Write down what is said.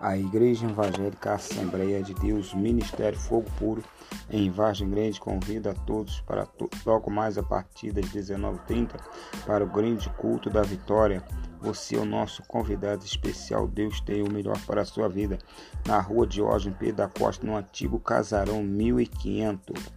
A Igreja Evangélica Assembleia de Deus, Ministério Fogo Puro, em Vargem Grande, convida a todos para logo mais a partir das 19h30 para o grande culto da vitória. Você é o nosso convidado especial. Deus tem o melhor para a sua vida. Na rua de Diógenes Pedro da Costa, no antigo casarão 1500.